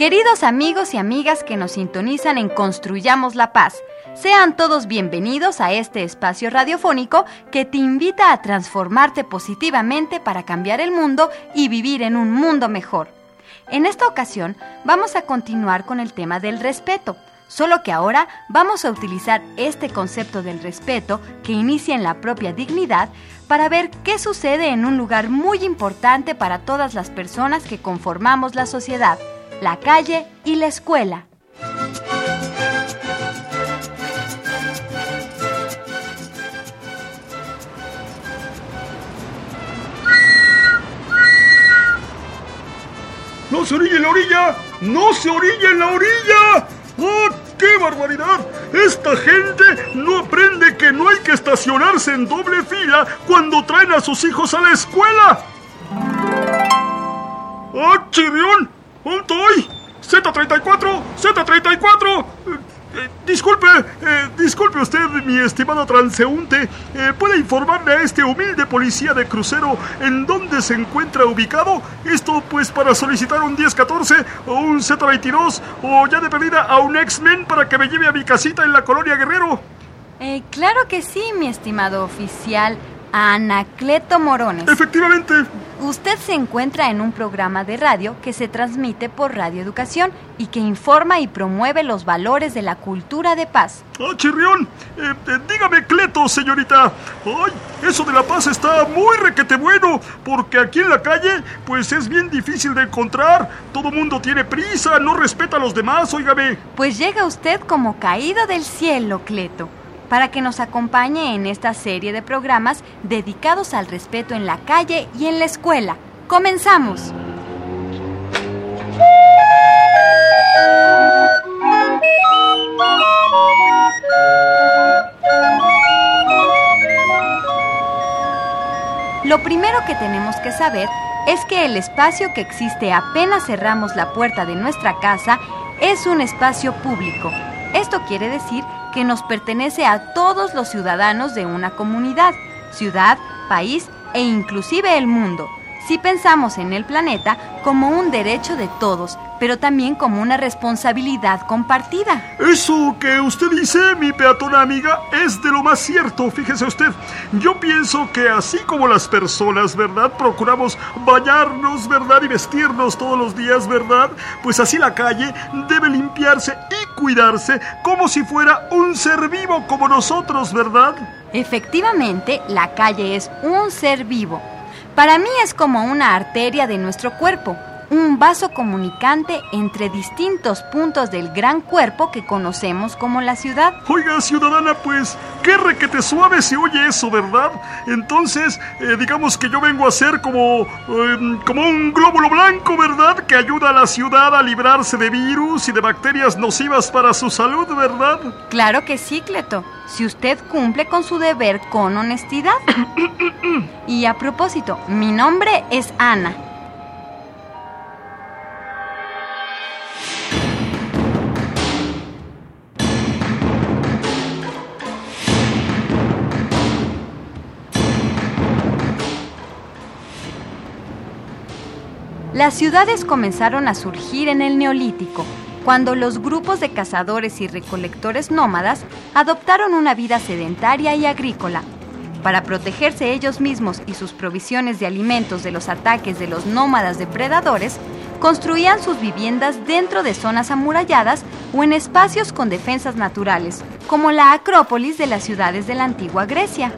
Queridos amigos y amigas que nos sintonizan en Construyamos la Paz, sean todos bienvenidos a este espacio radiofónico que te invita a transformarte positivamente para cambiar el mundo y vivir en un mundo mejor. En esta ocasión vamos a continuar con el tema del respeto, solo que ahora vamos a utilizar este concepto del respeto que inicia en la propia dignidad para ver qué sucede en un lugar muy importante para todas las personas que conformamos la sociedad la calle y la escuela. ¡No se orilla en la orilla! ¡No se orilla en la orilla! ¡Oh, qué barbaridad! Esta gente no aprende que no hay que estacionarse en doble fila cuando traen a sus hijos a la escuela. ¡Ah, chirrión! ¡Estoy! ¡Z34! ¡Z34! Eh, disculpe, eh, disculpe usted, mi estimado transeúnte. Eh, ¿Puede informarle a este humilde policía de crucero en dónde se encuentra ubicado? Esto, pues, para solicitar un 1014 o un Z22 o ya de pedida a un X-Men para que me lleve a mi casita en la colonia Guerrero. claro que sí, mi estimado oficial. Anacleto Morones. Efectivamente. Usted se encuentra en un programa de radio que se transmite por Radio Educación y que informa y promueve los valores de la cultura de paz. ¡Ah, chirrión! Eh, eh, dígame, Cleto, señorita. ¡Ay! Eso de la paz está muy requete bueno, porque aquí en la calle, pues es bien difícil de encontrar. Todo mundo tiene prisa, no respeta a los demás, óigame. Pues llega usted como caído del cielo, Cleto para que nos acompañe en esta serie de programas dedicados al respeto en la calle y en la escuela. ¡Comenzamos! Lo primero que tenemos que saber es que el espacio que existe apenas cerramos la puerta de nuestra casa es un espacio público. Esto quiere decir que nos pertenece a todos los ciudadanos de una comunidad, ciudad, país e inclusive el mundo. Si pensamos en el planeta como un derecho de todos, pero también como una responsabilidad compartida. Eso que usted dice, mi peatona amiga, es de lo más cierto, fíjese usted. Yo pienso que así como las personas, ¿verdad? Procuramos bañarnos, ¿verdad? Y vestirnos todos los días, ¿verdad? Pues así la calle debe limpiarse y cuidarse como si fuera un ser vivo como nosotros, ¿verdad? Efectivamente, la calle es un ser vivo para mí es como una arteria de nuestro cuerpo, un vaso comunicante entre distintos puntos del gran cuerpo que conocemos como la ciudad. Oiga, ciudadana, pues, qué requete suave se oye eso, ¿verdad? Entonces, eh, digamos que yo vengo a ser como, em, como un glóbulo blanco, ¿verdad? Que ayuda a la ciudad a librarse de virus y de bacterias nocivas para su salud, ¿verdad? Claro que sí, Cleto si usted cumple con su deber con honestidad. y a propósito, mi nombre es Ana. Las ciudades comenzaron a surgir en el Neolítico cuando los grupos de cazadores y recolectores nómadas adoptaron una vida sedentaria y agrícola. Para protegerse ellos mismos y sus provisiones de alimentos de los ataques de los nómadas depredadores, construían sus viviendas dentro de zonas amuralladas o en espacios con defensas naturales, como la Acrópolis de las ciudades de la antigua Grecia.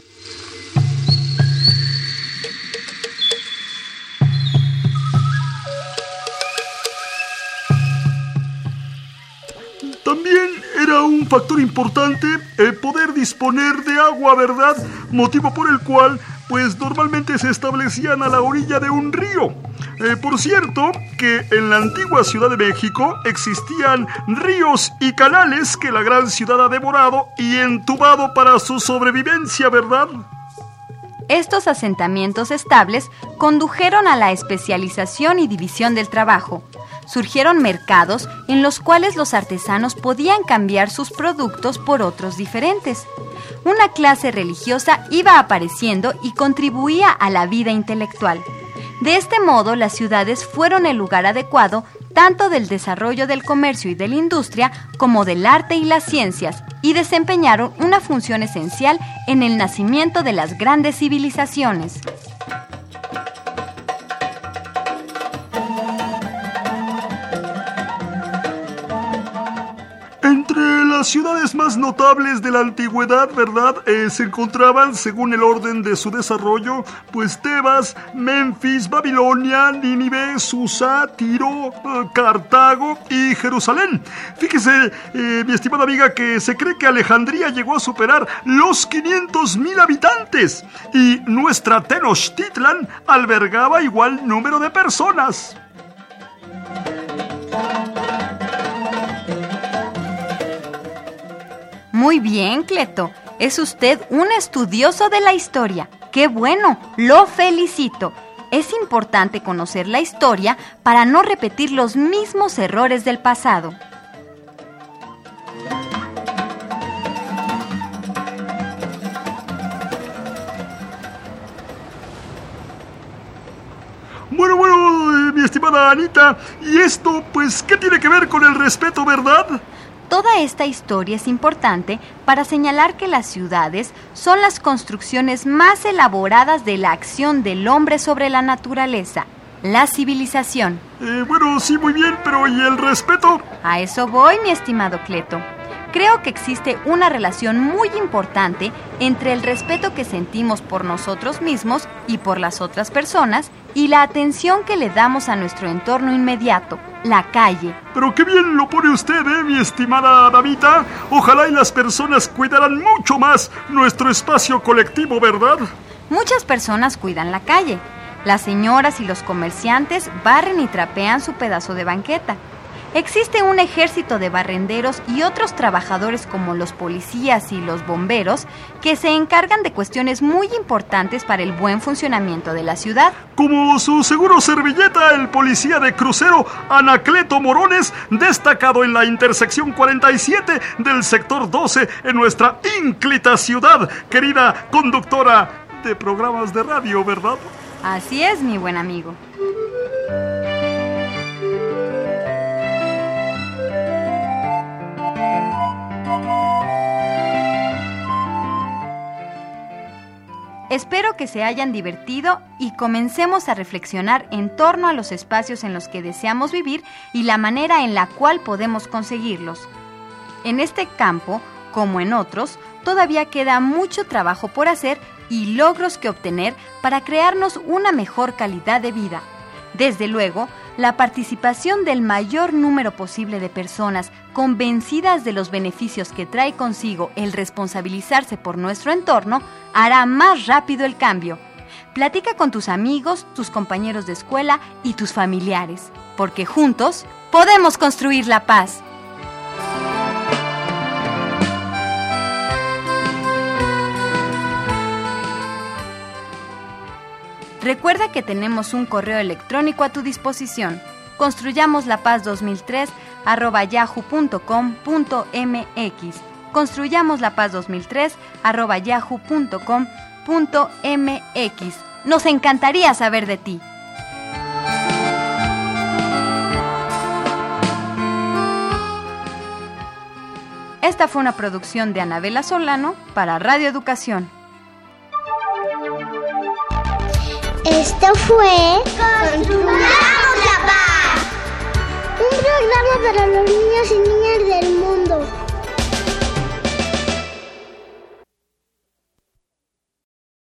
Factor importante el poder disponer de agua, ¿verdad? Motivo por el cual pues normalmente se establecían a la orilla de un río. Eh, por cierto, que en la antigua Ciudad de México existían ríos y canales que la gran ciudad ha devorado y entubado para su sobrevivencia, ¿verdad? Estos asentamientos estables condujeron a la especialización y división del trabajo. Surgieron mercados en los cuales los artesanos podían cambiar sus productos por otros diferentes. Una clase religiosa iba apareciendo y contribuía a la vida intelectual. De este modo, las ciudades fueron el lugar adecuado tanto del desarrollo del comercio y de la industria como del arte y las ciencias, y desempeñaron una función esencial en el nacimiento de las grandes civilizaciones. Las ciudades más notables de la antigüedad, ¿verdad? Eh, se encontraban, según el orden de su desarrollo, pues Tebas, Memphis, Babilonia, Nínive, Susa, Tiro, eh, Cartago y Jerusalén. Fíjese, eh, mi estimada amiga, que se cree que Alejandría llegó a superar los 500 mil habitantes y nuestra Tenochtitlan albergaba igual número de personas. Muy bien, Cleto. Es usted un estudioso de la historia. ¡Qué bueno! Lo felicito. Es importante conocer la historia para no repetir los mismos errores del pasado. Bueno, bueno, mi estimada Anita, ¿y esto, pues, qué tiene que ver con el respeto, verdad? Toda esta historia es importante para señalar que las ciudades son las construcciones más elaboradas de la acción del hombre sobre la naturaleza, la civilización. Eh, bueno, sí, muy bien, pero ¿y el respeto? A eso voy, mi estimado Cleto. Creo que existe una relación muy importante entre el respeto que sentimos por nosotros mismos y por las otras personas y la atención que le damos a nuestro entorno inmediato, la calle. Pero qué bien lo pone usted, ¿eh, mi estimada Damita? Ojalá y las personas cuidaran mucho más nuestro espacio colectivo, ¿verdad? Muchas personas cuidan la calle. Las señoras y los comerciantes barren y trapean su pedazo de banqueta. Existe un ejército de barrenderos y otros trabajadores como los policías y los bomberos que se encargan de cuestiones muy importantes para el buen funcionamiento de la ciudad. Como su seguro servilleta, el policía de crucero Anacleto Morones, destacado en la intersección 47 del sector 12 en nuestra ínclita ciudad, querida conductora de programas de radio, ¿verdad? Así es, mi buen amigo. Espero que se hayan divertido y comencemos a reflexionar en torno a los espacios en los que deseamos vivir y la manera en la cual podemos conseguirlos. En este campo, como en otros, todavía queda mucho trabajo por hacer y logros que obtener para crearnos una mejor calidad de vida. Desde luego, la participación del mayor número posible de personas convencidas de los beneficios que trae consigo el responsabilizarse por nuestro entorno hará más rápido el cambio. Platica con tus amigos, tus compañeros de escuela y tus familiares, porque juntos podemos construir la paz. Recuerda que tenemos un correo electrónico a tu disposición. Construyamos la paz 2003 arroba yahoo.com.mx. Construyamos la paz 2003 arroba yahoo.com.mx. Nos encantaría saber de ti. Esta fue una producción de Anabela Solano para Radio Educación. Esto fue Construyamos la Paz. Un programa para los niños y niñas del mundo.